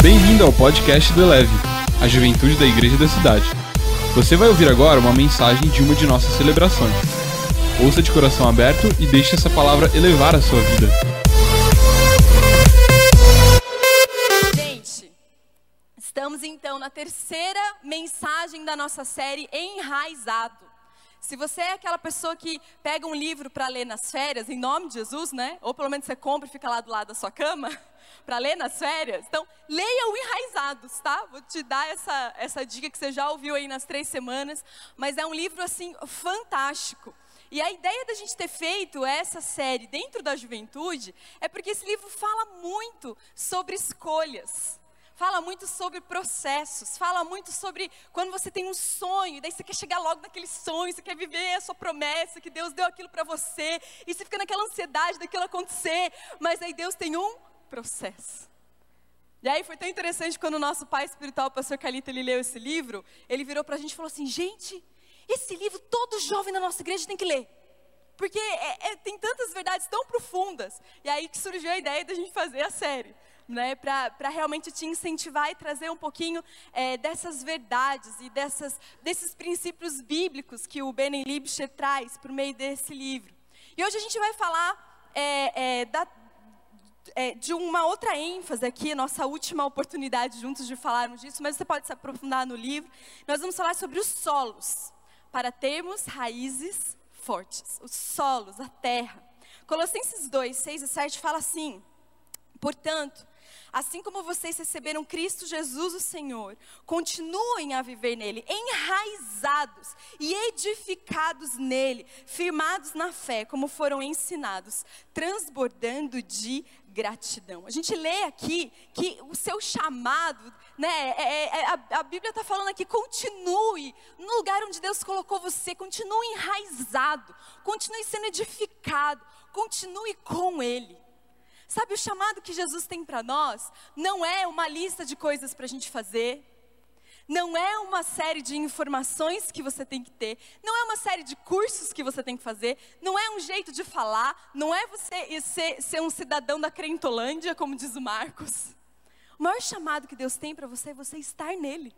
Bem-vindo ao podcast do Eleve, a juventude da igreja da cidade. Você vai ouvir agora uma mensagem de uma de nossas celebrações. Ouça de coração aberto e deixe essa palavra elevar a sua vida. Gente, estamos então na terceira mensagem da nossa série Enraizado. Se você é aquela pessoa que pega um livro para ler nas férias, em nome de Jesus, né? Ou pelo menos você compra e fica lá do lado da sua cama para ler nas férias. Então, leia o Enraizados, tá? Vou te dar essa, essa dica que você já ouviu aí nas três semanas. Mas é um livro, assim, fantástico. E a ideia da gente ter feito essa série dentro da juventude é porque esse livro fala muito sobre escolhas fala muito sobre processos, fala muito sobre quando você tem um sonho, daí você quer chegar logo naquele sonho, você quer viver a sua promessa, que Deus deu aquilo para você, e você fica naquela ansiedade daquilo acontecer, mas aí Deus tem um processo. E aí foi tão interessante quando o nosso pai espiritual, o pastor Calito, ele leu esse livro, ele virou para a gente e falou assim, gente, esse livro todo jovem na nossa igreja tem que ler. Porque é, é, tem tantas verdades tão profundas. E aí que surgiu a ideia da gente fazer a série né, para realmente te incentivar e trazer um pouquinho é, dessas verdades e dessas, desses princípios bíblicos que o Benen Libscher traz por meio desse livro. E hoje a gente vai falar é, é, da, é, de uma outra ênfase aqui, nossa última oportunidade juntos de falarmos disso, mas você pode se aprofundar no livro. Nós vamos falar sobre os solos, para termos raízes fortes. Os solos, a terra. Colossenses 2, 6 e 7 fala assim: Portanto, Assim como vocês receberam Cristo Jesus, o Senhor, continuem a viver nele, enraizados e edificados nele, firmados na fé, como foram ensinados, transbordando de gratidão. A gente lê aqui que o seu chamado, né? É, é, é a, a Bíblia está falando aqui, continue no lugar onde Deus colocou você, continue enraizado, continue sendo edificado, continue com Ele. Sabe, o chamado que Jesus tem para nós não é uma lista de coisas para a gente fazer, não é uma série de informações que você tem que ter, não é uma série de cursos que você tem que fazer, não é um jeito de falar, não é você ser, ser um cidadão da Crentolândia, como diz o Marcos. O maior chamado que Deus tem para você é você estar nele,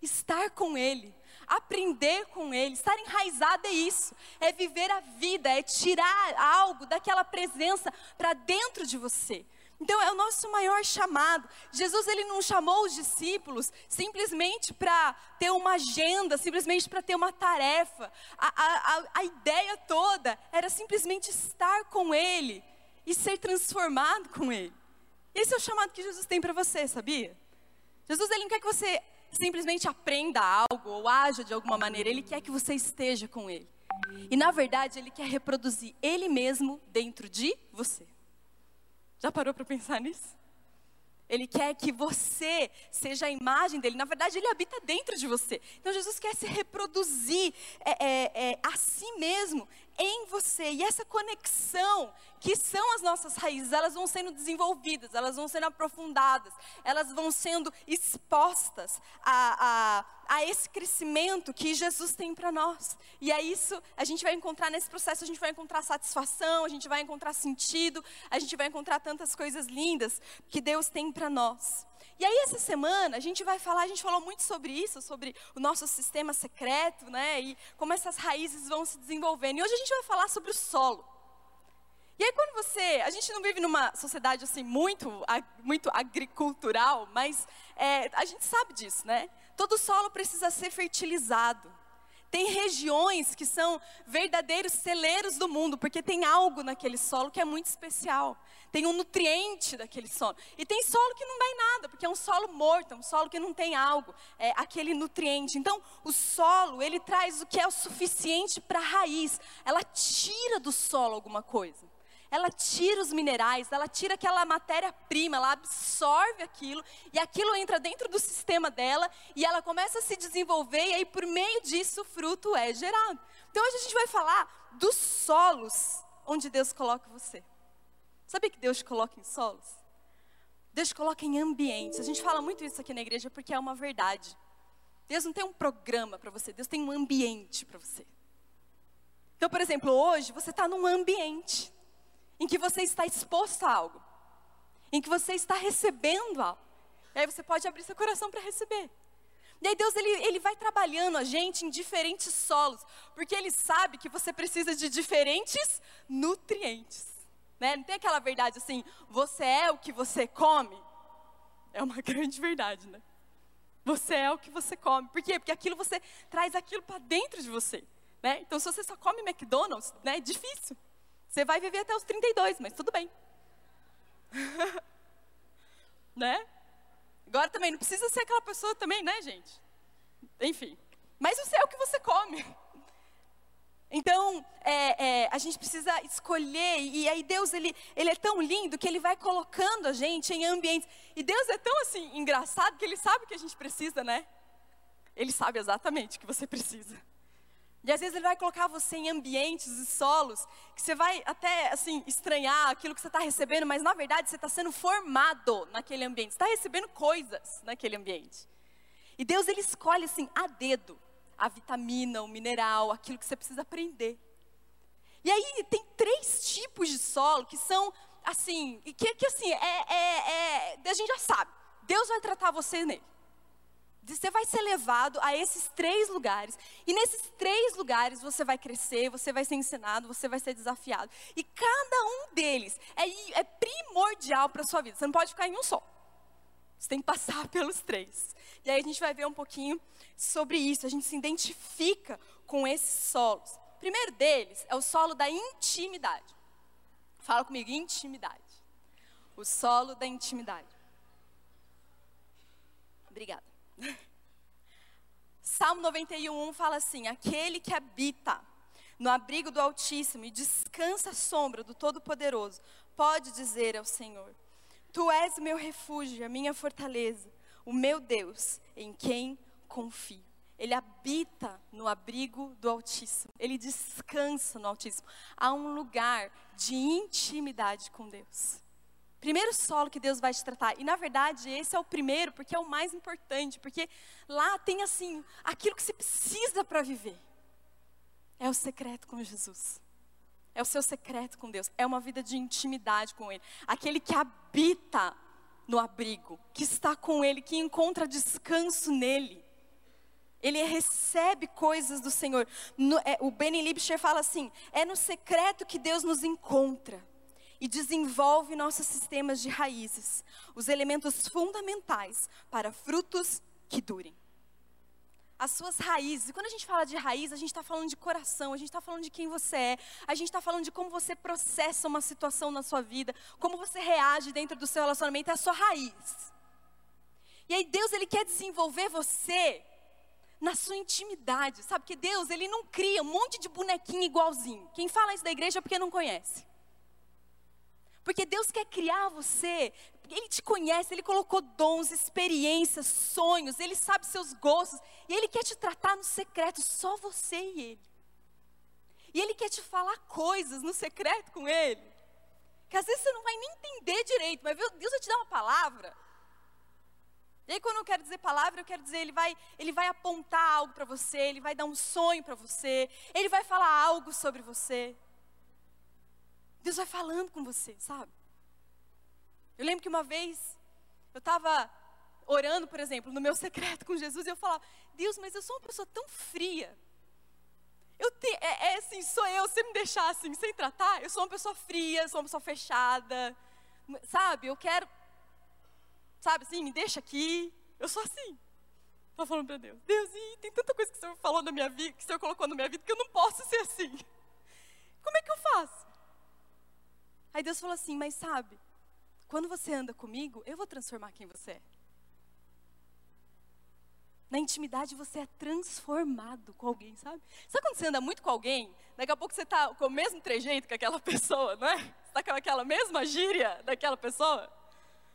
estar com Ele, aprender com Ele, estar enraizado é isso, é viver a vida, é tirar algo daquela presença para dentro de você. Então é o nosso maior chamado. Jesus ele não chamou os discípulos simplesmente para ter uma agenda, simplesmente para ter uma tarefa. A, a, a ideia toda era simplesmente estar com Ele e ser transformado com Ele. Esse é o chamado que Jesus tem para você, sabia? Jesus ele não quer que você simplesmente aprenda algo ou haja de alguma maneira, ele quer que você esteja com ele. E na verdade, ele quer reproduzir ele mesmo dentro de você. Já parou para pensar nisso? Ele quer que você seja a imagem dele. Na verdade, ele habita dentro de você. Então, Jesus quer se reproduzir é, é, é, a si mesmo em você. E essa conexão, que são as nossas raízes, elas vão sendo desenvolvidas, elas vão sendo aprofundadas, elas vão sendo expostas a, a, a esse crescimento que Jesus tem para nós. E é isso, a gente vai encontrar nesse processo, a gente vai encontrar satisfação, a gente vai encontrar sentido, a gente vai encontrar tantas coisas lindas que Deus tem para nós. E aí essa semana a gente vai falar, a gente falou muito sobre isso, sobre o nosso sistema secreto, né? E como essas raízes vão se desenvolvendo. E hoje a gente vai falar sobre o solo. E aí quando você, a gente não vive numa sociedade assim muito, muito agricultural, mas é, a gente sabe disso, né? Todo solo precisa ser fertilizado. Tem regiões que são verdadeiros celeiros do mundo, porque tem algo naquele solo que é muito especial. Tem um nutriente daquele solo. E tem solo que não dá em nada, porque é um solo morto, é um solo que não tem algo, é aquele nutriente. Então, o solo, ele traz o que é o suficiente para a raiz. Ela tira do solo alguma coisa ela tira os minerais, ela tira aquela matéria-prima, ela absorve aquilo e aquilo entra dentro do sistema dela e ela começa a se desenvolver e aí por meio disso o fruto é gerado. Então hoje a gente vai falar dos solos onde Deus coloca você. Sabe que Deus te coloca em solos? Deus te coloca em ambientes. A gente fala muito isso aqui na igreja porque é uma verdade. Deus não tem um programa para você, Deus tem um ambiente para você. Então, por exemplo, hoje você está num ambiente em que você está exposto a algo, em que você está recebendo algo. E aí você pode abrir seu coração para receber. E aí Deus ele, ele vai trabalhando a gente em diferentes solos, porque Ele sabe que você precisa de diferentes nutrientes. Né? Não tem aquela verdade assim, você é o que você come? É uma grande verdade, né? Você é o que você come. Por quê? Porque aquilo você traz aquilo para dentro de você. Né? Então, se você só come McDonald's, né, é difícil. Você vai viver até os 32, mas tudo bem. né? Agora também, não precisa ser aquela pessoa também, né, gente? Enfim. Mas você é o que você come. Então, é, é, a gente precisa escolher, e aí Deus, ele, ele é tão lindo que Ele vai colocando a gente em ambientes. E Deus é tão, assim, engraçado que Ele sabe o que a gente precisa, né? Ele sabe exatamente o que você precisa. E às vezes Ele vai colocar você em ambientes e solos que você vai até, assim, estranhar aquilo que você está recebendo, mas na verdade você está sendo formado naquele ambiente, está recebendo coisas naquele ambiente. E Deus, Ele escolhe, assim, a dedo, a vitamina, o mineral, aquilo que você precisa aprender. E aí tem três tipos de solo que são, assim, que, que assim, é, é, é, a gente já sabe. Deus vai tratar você nele. Você vai ser levado a esses três lugares. E nesses três lugares você vai crescer, você vai ser ensinado, você vai ser desafiado. E cada um deles é, é primordial para a sua vida. Você não pode ficar em um só. Você tem que passar pelos três. E aí a gente vai ver um pouquinho sobre isso. A gente se identifica com esses solos. O primeiro deles é o solo da intimidade. Fala comigo, intimidade. O solo da intimidade. Obrigada. Salmo 91 fala assim: Aquele que habita no abrigo do Altíssimo e descansa à sombra do Todo-Poderoso, pode dizer ao Senhor: Tu és meu refúgio, a minha fortaleza, o meu Deus, em quem confio. Ele habita no abrigo do Altíssimo, ele descansa no Altíssimo. Há um lugar de intimidade com Deus. Primeiro solo que Deus vai te tratar. E na verdade, esse é o primeiro, porque é o mais importante, porque lá tem assim, aquilo que você precisa para viver. É o secreto com Jesus. É o seu secreto com Deus. É uma vida de intimidade com Ele. Aquele que habita no abrigo, que está com Ele, que encontra descanso nele. Ele recebe coisas do Senhor. No, é, o Benny Lipscher fala assim: é no secreto que Deus nos encontra e desenvolve nossos sistemas de raízes, os elementos fundamentais para frutos que durem. As suas raízes, quando a gente fala de raiz, a gente está falando de coração, a gente está falando de quem você é, a gente está falando de como você processa uma situação na sua vida, como você reage dentro do seu relacionamento, é a sua raiz. E aí Deus, Ele quer desenvolver você na sua intimidade, sabe? Que Deus, Ele não cria um monte de bonequinho igualzinho. Quem fala isso da igreja é porque não conhece. Porque Deus quer criar você, Ele te conhece, Ele colocou dons, experiências, sonhos, Ele sabe seus gostos, e Ele quer te tratar no secreto, só você e Ele. E Ele quer te falar coisas no secreto com Ele, que às vezes você não vai nem entender direito, mas Deus vai te dar uma palavra. E aí, quando eu quero dizer palavra, eu quero dizer, ele vai, ele vai apontar algo para você, ele vai dar um sonho para você, ele vai falar algo sobre você. Deus vai falando com você, sabe? Eu lembro que uma vez eu estava orando, por exemplo, no meu secreto com Jesus e eu falava: Deus, mas eu sou uma pessoa tão fria. Eu te, é, é assim, sou eu, se me deixar assim, sem tratar, eu sou uma pessoa fria, sou uma pessoa fechada, sabe? Eu quero, sabe assim, me deixa aqui. Eu sou assim. Estou falando para Deus: Deus, e tem tanta coisa que o Senhor falou na minha vida, que o Senhor colocou na minha vida, que eu não posso ser assim. Como é que eu faço? Aí Deus falou assim: Mas sabe, quando você anda comigo, eu vou transformar quem você é. Na intimidade você é transformado com alguém, sabe? Sabe quando você anda muito com alguém, daqui a pouco você está com o mesmo trejeito que aquela pessoa, não é? Você está com aquela mesma gíria daquela pessoa?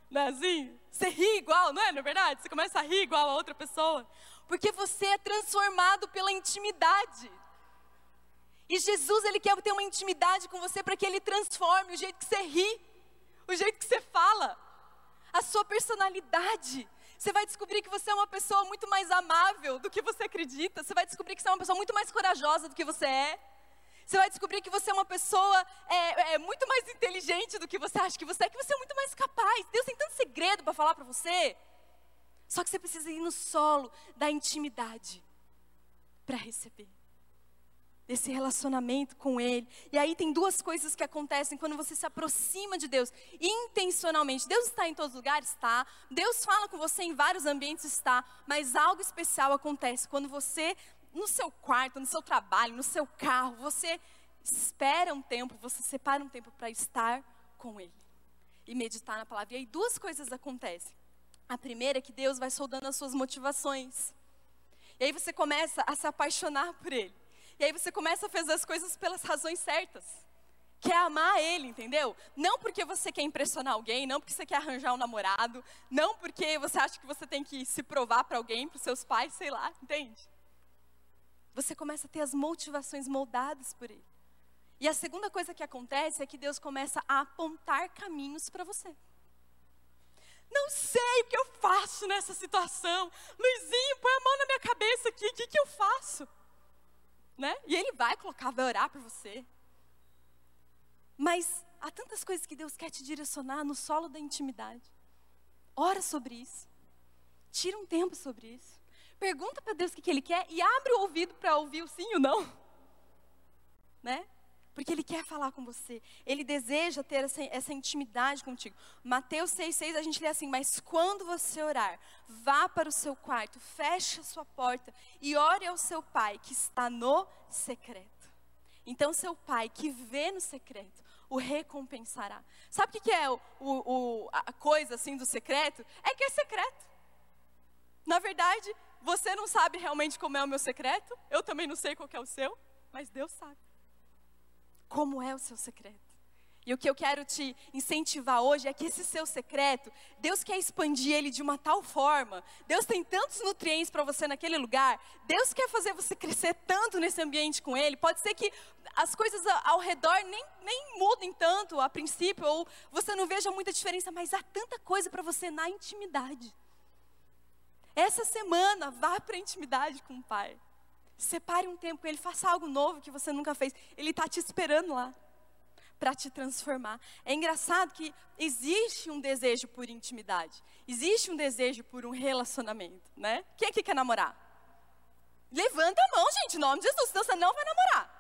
Não é assim? Você ri igual, não é? Não é verdade? Você começa a rir igual a outra pessoa. Porque você é transformado pela intimidade. E Jesus, ele quer ter uma intimidade com você para que ele transforme o jeito que você ri, o jeito que você fala, a sua personalidade. Você vai descobrir que você é uma pessoa muito mais amável do que você acredita. Você vai descobrir que você é uma pessoa muito mais corajosa do que você é. Você vai descobrir que você é uma pessoa é, é, muito mais inteligente do que você acha que você é, que você é muito mais capaz. Deus tem tanto segredo para falar para você. Só que você precisa ir no solo da intimidade para receber desse relacionamento com Ele. E aí tem duas coisas que acontecem quando você se aproxima de Deus intencionalmente. Deus está em todos os lugares? Está. Deus fala com você em vários ambientes? Está. Mas algo especial acontece quando você, no seu quarto, no seu trabalho, no seu carro, você espera um tempo, você separa um tempo para estar com Ele e meditar na palavra. E aí duas coisas acontecem. A primeira é que Deus vai soldando as suas motivações. E aí você começa a se apaixonar por Ele. E aí você começa a fazer as coisas pelas razões certas. Que é amar Ele, entendeu? Não porque você quer impressionar alguém, não porque você quer arranjar um namorado, não porque você acha que você tem que se provar para alguém, para os seus pais, sei lá, entende? Você começa a ter as motivações moldadas por Ele. E a segunda coisa que acontece é que Deus começa a apontar caminhos para você. Não sei o que eu faço nessa situação. Luizinho, põe a mão na minha cabeça aqui, o que, que eu faço? Né? E ele vai colocar, vai orar por você. Mas há tantas coisas que Deus quer te direcionar no solo da intimidade. Ora sobre isso. Tira um tempo sobre isso. Pergunta para Deus o que, que Ele quer e abre o ouvido para ouvir o sim ou não. Né? Porque Ele quer falar com você. Ele deseja ter essa, essa intimidade contigo. Mateus 6,6 a gente lê assim: Mas quando você orar, vá para o seu quarto, feche a sua porta e ore ao seu pai que está no secreto. Então, seu pai que vê no secreto, o recompensará. Sabe o que é o, o, a coisa assim do secreto? É que é secreto. Na verdade, você não sabe realmente como é o meu secreto, eu também não sei qual é o seu, mas Deus sabe como é o seu secreto. E o que eu quero te incentivar hoje é que esse seu secreto, Deus quer expandir ele de uma tal forma. Deus tem tantos nutrientes para você naquele lugar. Deus quer fazer você crescer tanto nesse ambiente com ele. Pode ser que as coisas ao redor nem, nem mudem tanto a princípio, ou você não veja muita diferença, mas há tanta coisa para você na intimidade. Essa semana, vá para a intimidade com o Pai. Separe um tempo com Ele, faça algo novo que você nunca fez. Ele está te esperando lá para te transformar. É engraçado que existe um desejo por intimidade, existe um desejo por um relacionamento, né? Quem aqui quer namorar? Levanta a mão, gente, em nome de Jesus, senão você não vai namorar.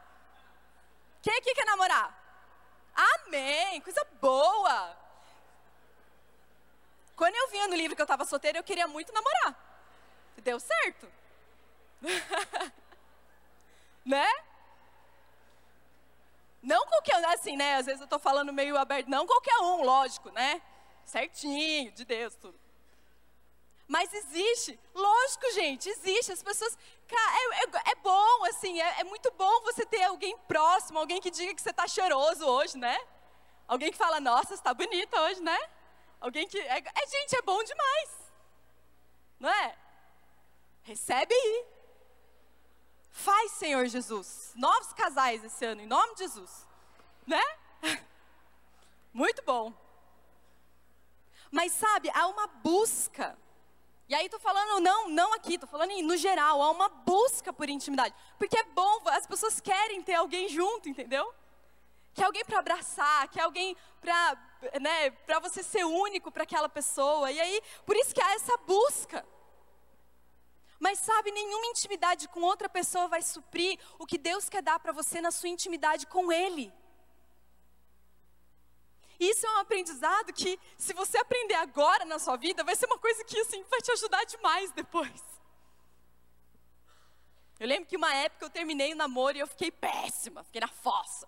Quem aqui quer namorar? Amém, coisa boa. Quando eu vinha no livro que eu estava solteira, eu queria muito namorar. Deu certo. né? Não qualquer um, assim, né? Às vezes eu estou falando meio aberto, não qualquer um, lógico, né? Certinho, de Deus, tudo. Mas existe, lógico, gente, existe. As pessoas. É, é, é bom, assim, é, é, muito bom você ter alguém próximo, alguém que diga que você está cheiroso hoje, né? Alguém que fala, nossa, está bonita hoje, né? Alguém que. É, é, gente, é bom demais. Não é? Recebe aí. Faz, Senhor Jesus, novos casais esse ano, em nome de Jesus. Né? Muito bom. Mas sabe, há uma busca. E aí tô falando não, não aqui, tô falando no geral, há uma busca por intimidade. Porque é bom, as pessoas querem ter alguém junto, entendeu? Quer alguém para abraçar, quer alguém para, né, para você ser único para aquela pessoa. E aí, por isso que há essa busca. Mas sabe, nenhuma intimidade com outra pessoa vai suprir o que Deus quer dar para você na sua intimidade com Ele. Isso é um aprendizado que, se você aprender agora na sua vida, vai ser uma coisa que assim, vai te ajudar demais depois. Eu lembro que uma época eu terminei o namoro e eu fiquei péssima, fiquei na fossa.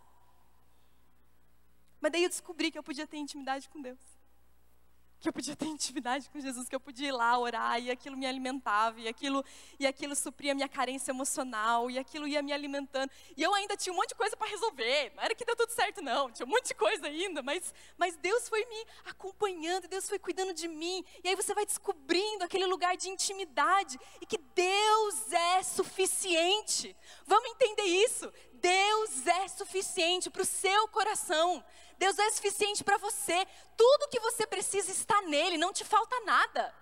Mas daí eu descobri que eu podia ter intimidade com Deus que eu podia ter intimidade com Jesus, que eu podia ir lá orar e aquilo me alimentava e aquilo e aquilo supria minha carência emocional e aquilo ia me alimentando. E eu ainda tinha um monte de coisa para resolver. Não era que deu tudo certo não, tinha um monte de coisa ainda, mas mas Deus foi me acompanhando, Deus foi cuidando de mim. E aí você vai descobrindo aquele lugar de intimidade e que Deus é suficiente. Vamos entender isso? Deus é suficiente para o seu coração. Deus é suficiente para você. Tudo que você precisa está nele, não te falta nada.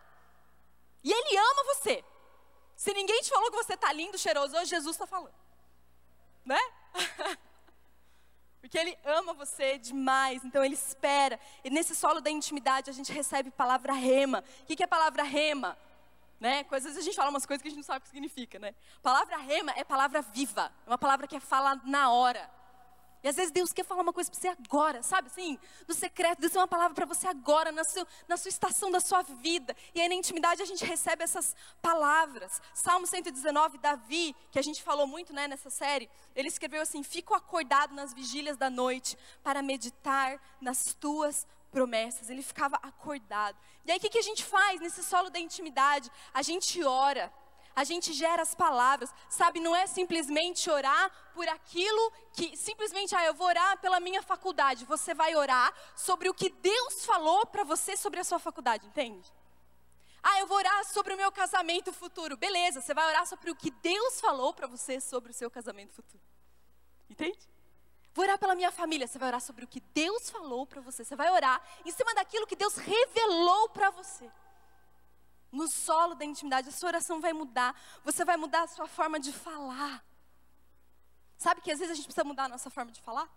E Ele ama você. Se ninguém te falou que você está lindo, cheiroso, hoje Jesus está falando. Né? Porque Ele ama você demais, então Ele espera. E nesse solo da intimidade a gente recebe palavra rema. O que é palavra rema? né? Às vezes a gente fala umas coisas que a gente não sabe o que significa, né? Palavra rema é palavra viva, é uma palavra que é falada na hora. E às vezes Deus quer falar uma coisa para você agora, sabe assim? No secreto, Deus tem uma palavra para você agora, na, seu, na sua estação da sua vida. E aí na intimidade a gente recebe essas palavras. Salmo 119, Davi, que a gente falou muito né, nessa série, ele escreveu assim: Fico acordado nas vigílias da noite para meditar nas tuas promessas. Ele ficava acordado. E aí o que, que a gente faz nesse solo da intimidade? A gente ora a gente gera as palavras, sabe? Não é simplesmente orar por aquilo que, simplesmente, ah, eu vou orar pela minha faculdade. Você vai orar sobre o que Deus falou para você sobre a sua faculdade, entende? Ah, eu vou orar sobre o meu casamento futuro. Beleza, você vai orar sobre o que Deus falou para você sobre o seu casamento futuro. Entende? Vou orar pela minha família. Você vai orar sobre o que Deus falou para você. Você vai orar em cima daquilo que Deus revelou para você no solo da intimidade, a sua oração vai mudar. Você vai mudar a sua forma de falar. Sabe que às vezes a gente precisa mudar a nossa forma de falar?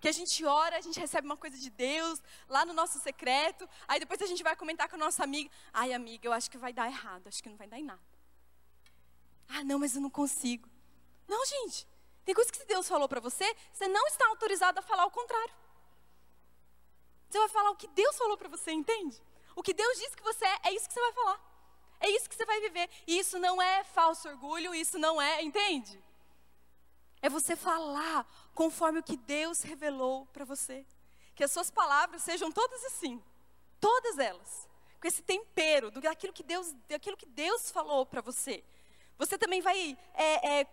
Que a gente ora, a gente recebe uma coisa de Deus lá no nosso secreto, aí depois a gente vai comentar com a nossa amiga: "Ai, amiga, eu acho que vai dar errado, acho que não vai dar em nada". Ah, não, mas eu não consigo. Não, gente. Tem coisas que Deus falou para você, você não está autorizado a falar o contrário. Você vai falar o que Deus falou para você, entende? O que Deus diz que você é, é isso que você vai falar. É isso que você vai viver. E isso não é falso orgulho, isso não é, entende? É você falar conforme o que Deus revelou para você. Que as suas palavras sejam todas assim, todas elas, com esse tempero daquilo que Deus, daquilo que Deus falou para você. Você também vai é, é,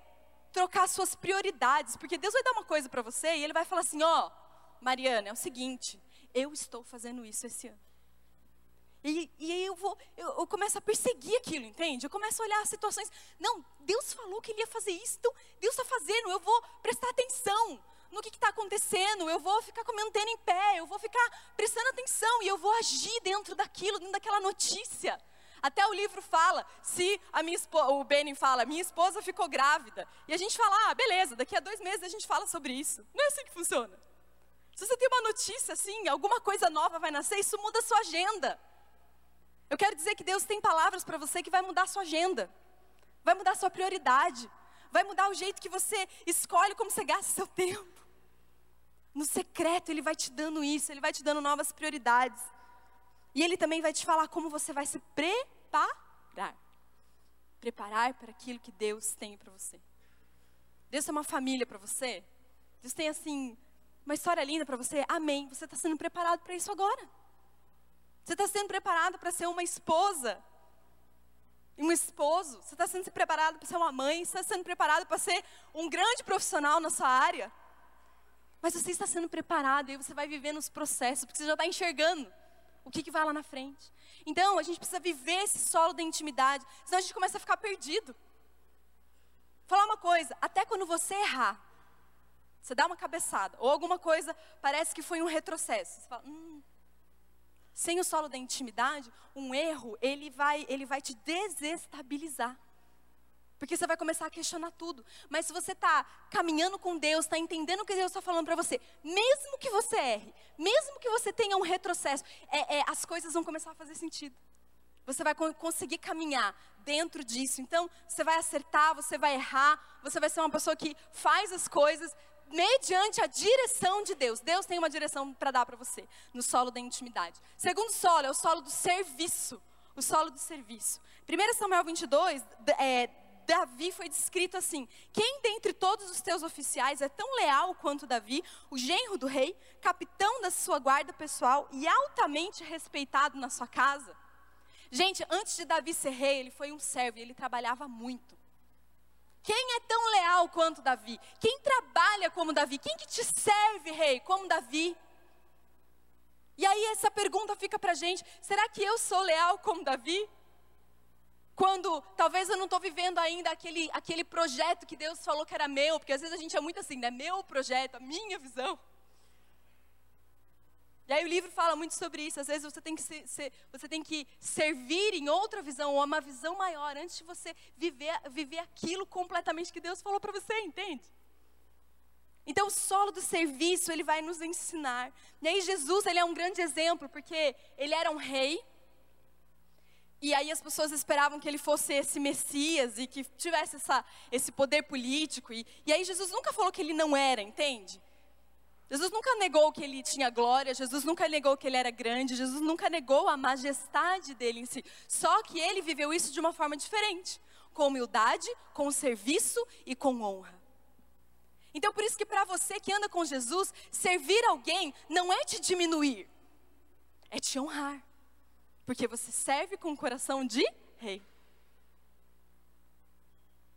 trocar suas prioridades, porque Deus vai dar uma coisa para você e Ele vai falar assim: ó, oh, Mariana, é o seguinte, eu estou fazendo isso esse ano. E, e aí eu vou, eu, eu, começo a perseguir aquilo, entende? Eu começo a olhar as situações. Não, Deus falou que ele ia fazer isso, então Deus está fazendo, eu vou prestar atenção no que está acontecendo, eu vou ficar com a minha antena em pé, eu vou ficar prestando atenção e eu vou agir dentro daquilo, dentro daquela notícia. Até o livro fala, se a minha esposa, o Benin fala, minha esposa ficou grávida. E a gente fala, ah, beleza, daqui a dois meses a gente fala sobre isso. Não é assim que funciona. Se você tem uma notícia assim, alguma coisa nova vai nascer, isso muda a sua agenda. Eu quero dizer que Deus tem palavras para você que vai mudar sua agenda, vai mudar sua prioridade, vai mudar o jeito que você escolhe como você gasta seu tempo. No secreto, Ele vai te dando isso, Ele vai te dando novas prioridades. E Ele também vai te falar como você vai se preparar preparar para aquilo que Deus tem para você. Deus tem uma família para você. Deus tem, assim, uma história linda para você. Amém. Você está sendo preparado para isso agora. Está sendo preparado para ser uma esposa, um esposo. Você está sendo preparado para ser uma mãe. Você está sendo preparado para ser um grande profissional na sua área. Mas você está sendo preparado e você vai vivendo os processos, porque você já está enxergando o que, que vai lá na frente. Então, a gente precisa viver esse solo da intimidade, senão a gente começa a ficar perdido. Falar uma coisa, até quando você errar, você dá uma cabeçada, ou alguma coisa parece que foi um retrocesso. Você fala, hum, sem o solo da intimidade, um erro, ele vai, ele vai te desestabilizar. Porque você vai começar a questionar tudo. Mas se você está caminhando com Deus, está entendendo o que Deus está falando para você, mesmo que você erre, mesmo que você tenha um retrocesso, é, é, as coisas vão começar a fazer sentido. Você vai conseguir caminhar dentro disso. Então, você vai acertar, você vai errar, você vai ser uma pessoa que faz as coisas mediante a direção de Deus. Deus tem uma direção para dar para você, no solo da intimidade. Segundo solo é o solo do serviço. O solo do serviço. 1 Samuel 22, é, Davi foi descrito assim: Quem dentre todos os teus oficiais é tão leal quanto Davi, o genro do rei, capitão da sua guarda pessoal e altamente respeitado na sua casa? Gente, antes de Davi ser rei, ele foi um servo e ele trabalhava muito. Quem é tão leal quanto Davi? Quem trabalha como Davi? Quem que te serve, rei, como Davi? E aí essa pergunta fica para gente: será que eu sou leal como Davi? Quando talvez eu não estou vivendo ainda aquele, aquele projeto que Deus falou que era meu, porque às vezes a gente é muito assim, né? Meu projeto, a minha visão. E aí o livro fala muito sobre isso. Às vezes você tem que, ser, ser, você tem que servir em outra visão, ou uma visão maior, antes de você viver, viver aquilo completamente que Deus falou para você, entende? Então o solo do serviço, ele vai nos ensinar. E aí Jesus, ele é um grande exemplo, porque ele era um rei, E aí as pessoas esperavam que ele fosse esse Messias e que tivesse essa, esse poder político. E, e aí Jesus nunca falou que ele não era, entende? Jesus nunca negou que ele tinha glória, Jesus nunca negou que ele era grande, Jesus nunca negou a majestade dele em si. Só que ele viveu isso de uma forma diferente, com humildade, com serviço e com honra. Então por isso que para você que anda com Jesus, servir alguém não é te diminuir, é te honrar. Porque você serve com o coração de rei.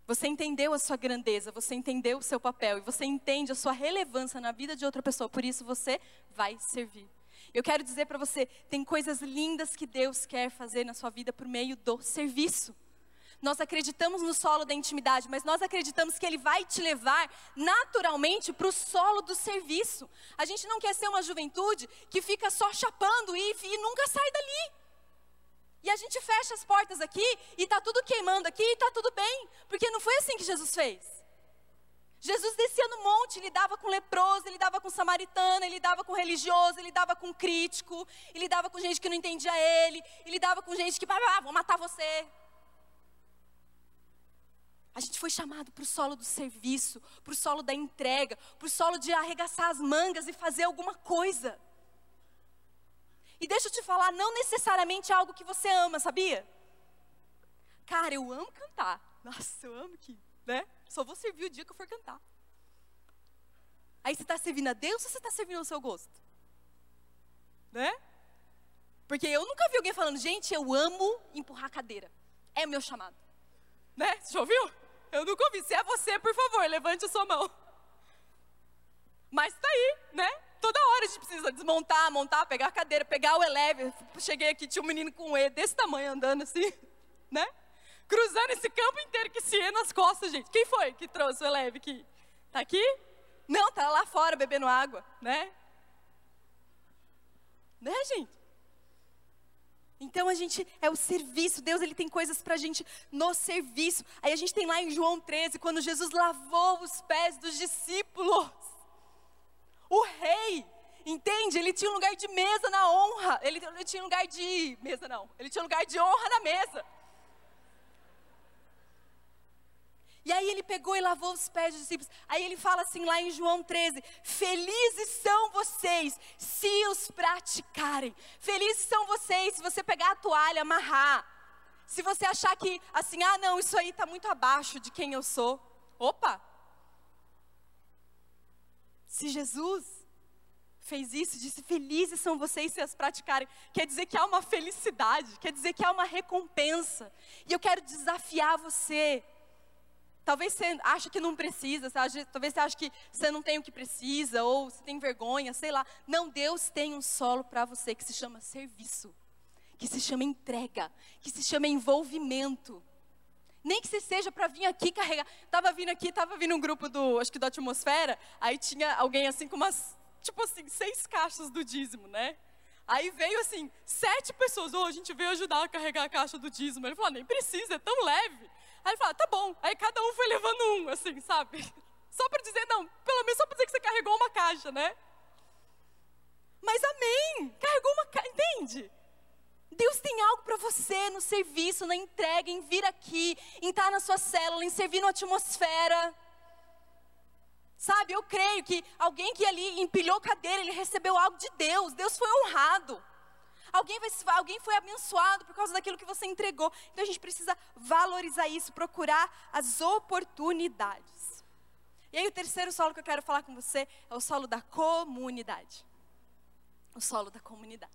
Você entendeu a sua grandeza, você entendeu o seu papel e você entende a sua relevância na vida de outra pessoa, por isso você vai servir. Eu quero dizer para você, tem coisas lindas que Deus quer fazer na sua vida por meio do serviço. Nós acreditamos no solo da intimidade, mas nós acreditamos que Ele vai te levar naturalmente para o solo do serviço. A gente não quer ser uma juventude que fica só chapando e, e nunca sai dali. E a gente fecha as portas aqui e está tudo queimando aqui e está tudo bem, porque não foi assim que Jesus fez. Jesus descia no monte, ele dava com leproso, ele dava com samaritana, ele dava com religioso, ele dava com crítico, ele dava com gente que não entendia ele, ele dava com gente que, ah, vou matar você. A gente foi chamado para o solo do serviço, para o solo da entrega, para o solo de arregaçar as mangas e fazer alguma coisa. E deixa eu te falar, não necessariamente é algo que você ama, sabia? Cara, eu amo cantar. Nossa, eu amo que, né? Só vou servir o dia que eu for cantar. Aí você está servindo a Deus ou você está servindo ao seu gosto? Né? Porque eu nunca vi alguém falando, gente, eu amo empurrar a cadeira. É o meu chamado. Né? Você já ouviu? Eu nunca ouvi. Se é você, por favor, levante a sua mão. Mas tá aí, né? Toda hora a gente precisa desmontar, montar, pegar a cadeira, pegar o eleve. Cheguei aqui, tinha um menino com um E desse tamanho andando assim, né? Cruzando esse campo inteiro que se E nas costas, gente. Quem foi que trouxe o eleve aqui? Tá aqui? Não, tá lá fora bebendo água, né? Né, gente? Então a gente é o serviço, Deus ele tem coisas para a gente no serviço. Aí a gente tem lá em João 13, quando Jesus lavou os pés dos discípulos. O rei, entende? Ele tinha um lugar de mesa na honra. Ele, ele tinha um lugar de mesa, não. Ele tinha um lugar de honra na mesa. E aí ele pegou e lavou os pés dos discípulos. Aí ele fala assim lá em João 13: Felizes são vocês se os praticarem. Felizes são vocês se você pegar a toalha, amarrar. Se você achar que assim, ah, não, isso aí está muito abaixo de quem eu sou. Opa! Se Jesus fez isso, disse: Felizes são vocês se as praticarem. Quer dizer que há uma felicidade, quer dizer que há uma recompensa. E eu quero desafiar você Talvez você ache que não precisa, você talvez você ache que você não tem o que precisa, ou você tem vergonha, sei lá. Não, Deus tem um solo para você que se chama serviço, que se chama entrega, que se chama envolvimento. Nem que se seja para vir aqui carregar. Tava vindo aqui, tava vindo um grupo do, acho que da atmosfera, aí tinha alguém assim com umas, tipo assim, seis caixas do dízimo, né? Aí veio assim, sete pessoas, oh, a gente veio ajudar a carregar a caixa do dízimo. Ele falou, nem precisa, é tão leve. Aí ele falou, tá bom. Aí cada um foi levando um, assim, sabe? Só para dizer, não, pelo menos só para dizer que você carregou uma caixa, né? Mas amém, carregou uma caixa, entende? Deus tem algo para você no serviço, na entrega, em vir aqui, em estar na sua célula, em servir na atmosfera. Sabe, eu creio que alguém que ali empilhou cadeira, ele recebeu algo de Deus, Deus foi honrado. Alguém, vai, alguém foi abençoado por causa daquilo que você entregou. Então a gente precisa valorizar isso, procurar as oportunidades. E aí o terceiro solo que eu quero falar com você é o solo da comunidade. O solo da comunidade.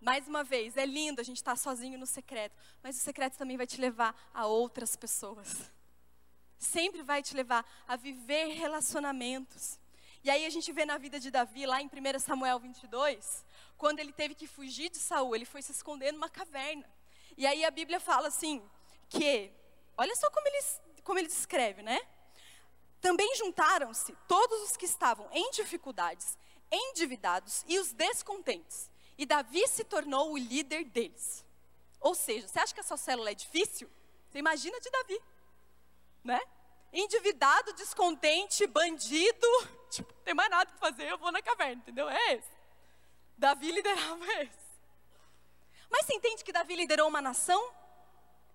Mais uma vez, é lindo a gente estar sozinho no secreto, mas o secreto também vai te levar a outras pessoas. Sempre vai te levar a viver relacionamentos. E aí a gente vê na vida de Davi, lá em 1 Samuel 22, quando ele teve que fugir de Saul, ele foi se esconder numa caverna. E aí a Bíblia fala assim, que, olha só como ele, como ele descreve, né? Também juntaram-se todos os que estavam em dificuldades, endividados e os descontentes. E Davi se tornou o líder deles. Ou seja, você acha que a sua célula é difícil? Você imagina de Davi, né? Endividado, descontente, bandido, tipo, tem mais nada para fazer, eu vou na caverna, entendeu? É esse. Davi liderava esse. Mas você entende que Davi liderou uma nação?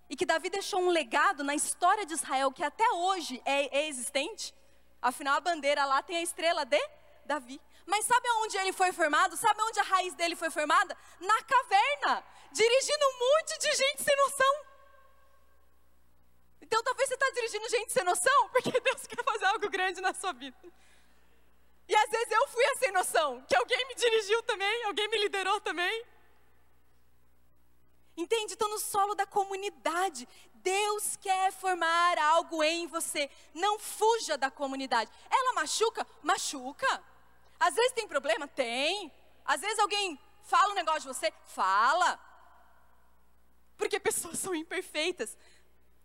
E que Davi deixou um legado na história de Israel que até hoje é, é existente? Afinal, a bandeira lá tem a estrela de Davi. Mas sabe aonde ele foi formado? Sabe onde a raiz dele foi formada? Na caverna, dirigindo um monte de gente sem noção. Então talvez você está dirigindo gente sem noção, porque Deus quer fazer algo grande na sua vida. E às vezes eu fui a sem noção, que alguém me dirigiu também, alguém me liderou também. Entende? Então, no solo da comunidade, Deus quer formar algo em você. Não fuja da comunidade. Ela machuca? Machuca. Às vezes tem problema? Tem. Às vezes alguém fala um negócio de você? Fala. Porque pessoas são imperfeitas.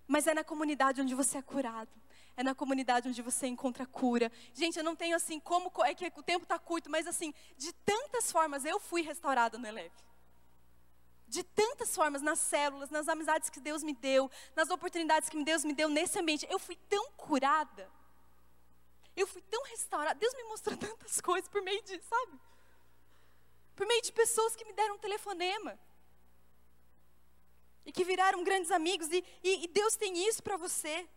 Mas é na comunidade onde você é curado. É na comunidade onde você encontra cura. Gente, eu não tenho assim como. É que o tempo está curto, mas assim, de tantas formas eu fui restaurada no Eleve de tantas formas, nas células, nas amizades que Deus me deu, nas oportunidades que Deus me deu nesse ambiente. Eu fui tão curada. Eu fui tão restaurada. Deus me mostrou tantas coisas por meio de, sabe? Por meio de pessoas que me deram um telefonema. E que viraram grandes amigos. E, e, e Deus tem isso para você.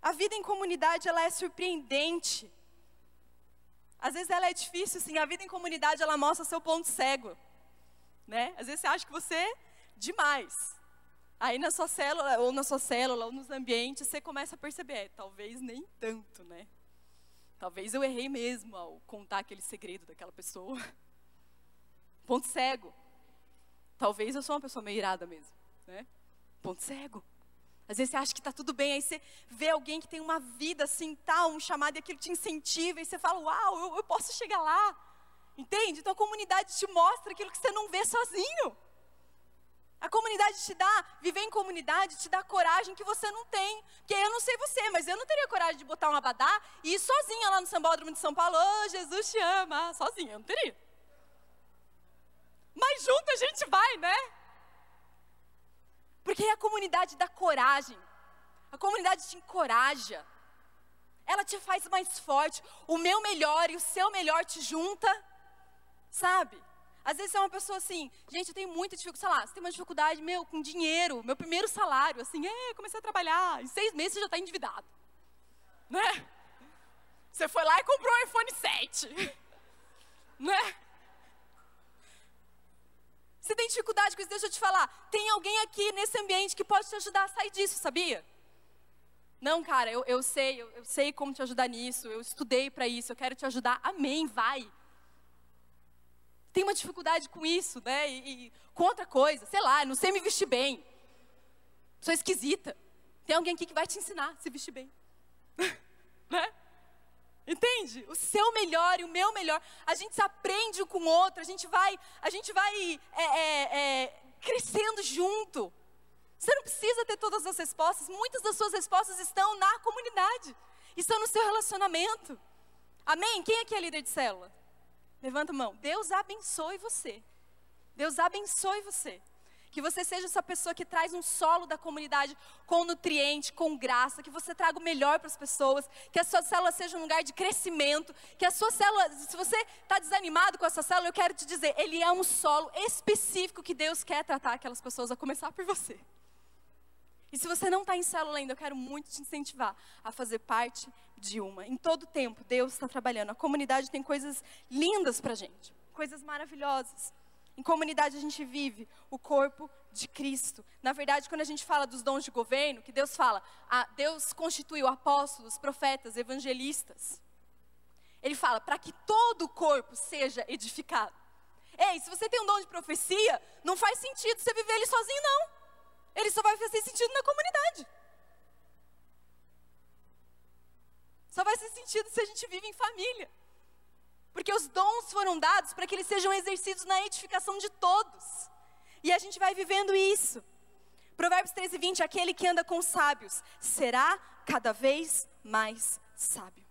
A vida em comunidade, ela é surpreendente. Às vezes ela é difícil, sim. A vida em comunidade, ela mostra seu ponto cego né? Às vezes você acha que você é demais. Aí na sua célula, ou na sua célula, ou nos ambientes, você começa a perceber, é, talvez nem tanto, né? Talvez eu errei mesmo ao contar aquele segredo daquela pessoa. Ponto cego. Talvez eu sou uma pessoa meio irada mesmo, né? Ponto cego. Às vezes você acha que está tudo bem, aí você vê alguém que tem uma vida assim, tal, um chamado e aquilo te incentiva, e você fala, uau, eu, eu posso chegar lá. Entende? Então a comunidade te mostra aquilo que você não vê sozinho. A comunidade te dá, viver em comunidade te dá coragem que você não tem. Porque eu não sei você, mas eu não teria coragem de botar um abadá e ir sozinha lá no Sambódromo de São Paulo. Oh, Jesus te ama. Sozinha, eu não teria. Mas junto a gente vai, né? Porque a comunidade dá coragem. A comunidade te encoraja. Ela te faz mais forte. O meu melhor e o seu melhor te junta. Sabe? Às vezes é uma pessoa assim, gente, eu tenho muita dificuldade, sei lá, você tem uma dificuldade, meu, com dinheiro, meu primeiro salário, assim, é, comecei a trabalhar, em seis meses você já está endividado. Né? Você foi lá e comprou um iPhone 7. né? Você tem dificuldade com isso, deixa eu te falar. Tem alguém aqui nesse ambiente que pode te ajudar a sair disso, sabia? Não, cara, eu, eu sei, eu, eu sei como te ajudar nisso, eu estudei para isso, eu quero te ajudar. Amém, vai tem uma dificuldade com isso, né? E, e, com outra coisa, sei lá, não sei me vestir bem. Sou esquisita. Tem alguém aqui que vai te ensinar a se vestir bem. né? Entende? O seu melhor e o meu melhor. A gente se aprende um com o outro, a gente vai, a gente vai é, é, é, crescendo junto. Você não precisa ter todas as respostas. Muitas das suas respostas estão na comunidade. Estão no seu relacionamento. Amém? Quem aqui é líder de célula? Levanta a mão. Deus abençoe você. Deus abençoe você. Que você seja essa pessoa que traz um solo da comunidade com nutriente, com graça, que você traga o melhor para as pessoas, que a sua célula seja um lugar de crescimento, que a sua célula, se você está desanimado com essa célula, eu quero te dizer, ele é um solo específico que Deus quer tratar aquelas pessoas, a começar por você. E se você não está em célula ainda, eu quero muito te incentivar a fazer parte de uma. Em todo tempo, Deus está trabalhando. A comunidade tem coisas lindas para gente, coisas maravilhosas. Em comunidade a gente vive o corpo de Cristo. Na verdade, quando a gente fala dos dons de governo, que Deus fala, ah, Deus constituiu apóstolos, profetas, evangelistas. Ele fala para que todo o corpo seja edificado. Ei, se você tem um dom de profecia, não faz sentido você viver ele sozinho, não. Ele só vai fazer sentido na comunidade. Só vai fazer sentido se a gente vive em família. Porque os dons foram dados para que eles sejam exercidos na edificação de todos. E a gente vai vivendo isso. Provérbios 13, 20: aquele que anda com sábios será cada vez mais sábio.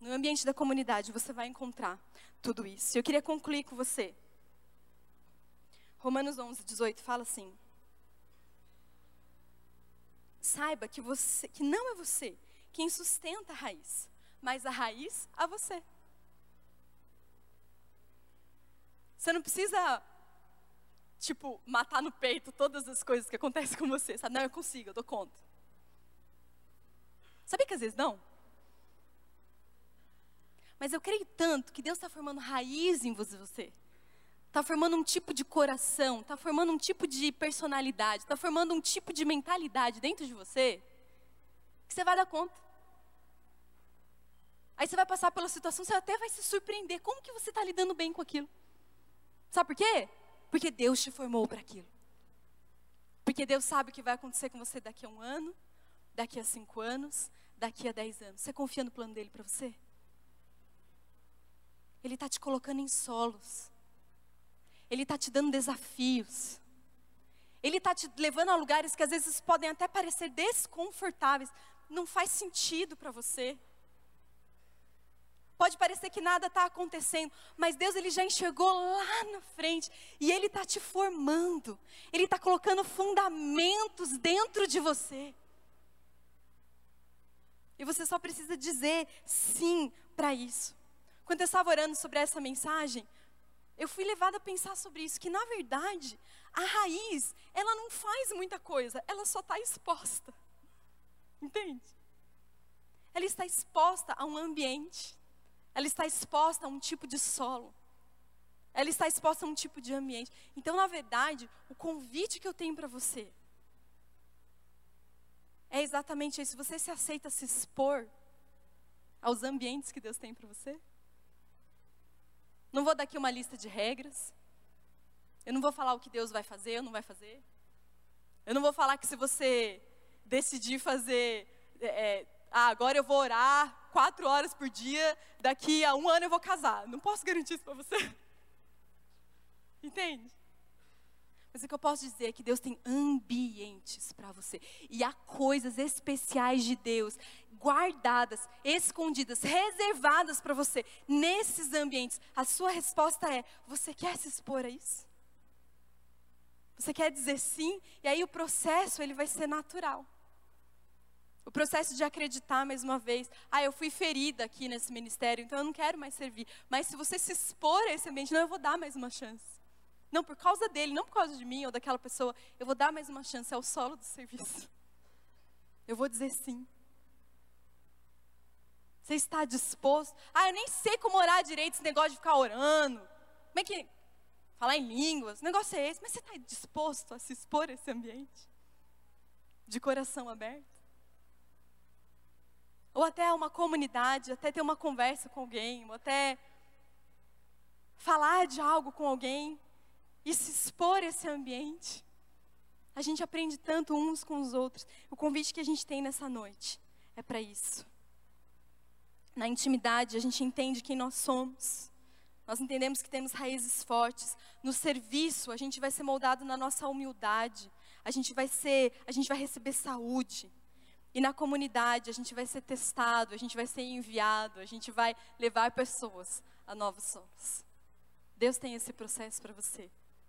No ambiente da comunidade você vai encontrar tudo isso. Eu queria concluir com você Romanos 11, 18 fala assim: Saiba que você, que não é você quem sustenta a raiz, mas a raiz a você. Você não precisa tipo, matar no peito todas as coisas que acontecem com você, sabe? Não, eu consigo, eu dou conta. Sabia que às vezes não? Mas eu creio tanto que Deus está formando raiz em você. Está formando um tipo de coração, está formando um tipo de personalidade, está formando um tipo de mentalidade dentro de você, que você vai dar conta. Aí você vai passar pela situação, você até vai se surpreender. Como que você está lidando bem com aquilo? Sabe por quê? Porque Deus te formou para aquilo. Porque Deus sabe o que vai acontecer com você daqui a um ano, daqui a cinco anos, daqui a dez anos. Você confia no plano dele para você? Ele está te colocando em solos. Ele está te dando desafios. Ele está te levando a lugares que às vezes podem até parecer desconfortáveis. Não faz sentido para você. Pode parecer que nada está acontecendo, mas Deus ele já enxergou lá na frente e Ele está te formando. Ele está colocando fundamentos dentro de você. E você só precisa dizer sim para isso. Quando eu estava orando sobre essa mensagem, eu fui levada a pensar sobre isso, que na verdade a raiz ela não faz muita coisa, ela só está exposta. Entende? Ela está exposta a um ambiente. Ela está exposta a um tipo de solo. Ela está exposta a um tipo de ambiente. Então, na verdade, o convite que eu tenho para você é exatamente isso. Você se aceita se expor aos ambientes que Deus tem para você? Não vou dar aqui uma lista de regras. Eu não vou falar o que Deus vai fazer ou não vai fazer. Eu não vou falar que se você decidir fazer, é, ah, agora eu vou orar quatro horas por dia, daqui a um ano eu vou casar. Não posso garantir isso para você. Entende? Mas o que eu posso dizer é que Deus tem ambientes para você. E há coisas especiais de Deus, guardadas, escondidas, reservadas para você nesses ambientes. A sua resposta é: você quer se expor a isso? Você quer dizer sim? E aí o processo ele vai ser natural. O processo de acreditar mais uma vez, ah, eu fui ferida aqui nesse ministério, então eu não quero mais servir. Mas se você se expor a esse ambiente, não, eu vou dar mais uma chance. Não por causa dele, não por causa de mim ou daquela pessoa, eu vou dar mais uma chance, é o solo do serviço. Eu vou dizer sim. Você está disposto? Ah, eu nem sei como orar direito, esse negócio de ficar orando. Como é que. Falar em línguas, o negócio é esse, mas você está disposto a se expor a esse ambiente? De coração aberto? ou até uma comunidade, até ter uma conversa com alguém, ou até falar de algo com alguém e se expor a esse ambiente. A gente aprende tanto uns com os outros. O convite que a gente tem nessa noite é para isso. Na intimidade, a gente entende quem nós somos. Nós entendemos que temos raízes fortes. No serviço, a gente vai ser moldado na nossa humildade. A gente vai ser, a gente vai receber saúde. E na comunidade a gente vai ser testado, a gente vai ser enviado, a gente vai levar pessoas a novos solos. Deus tem esse processo para você.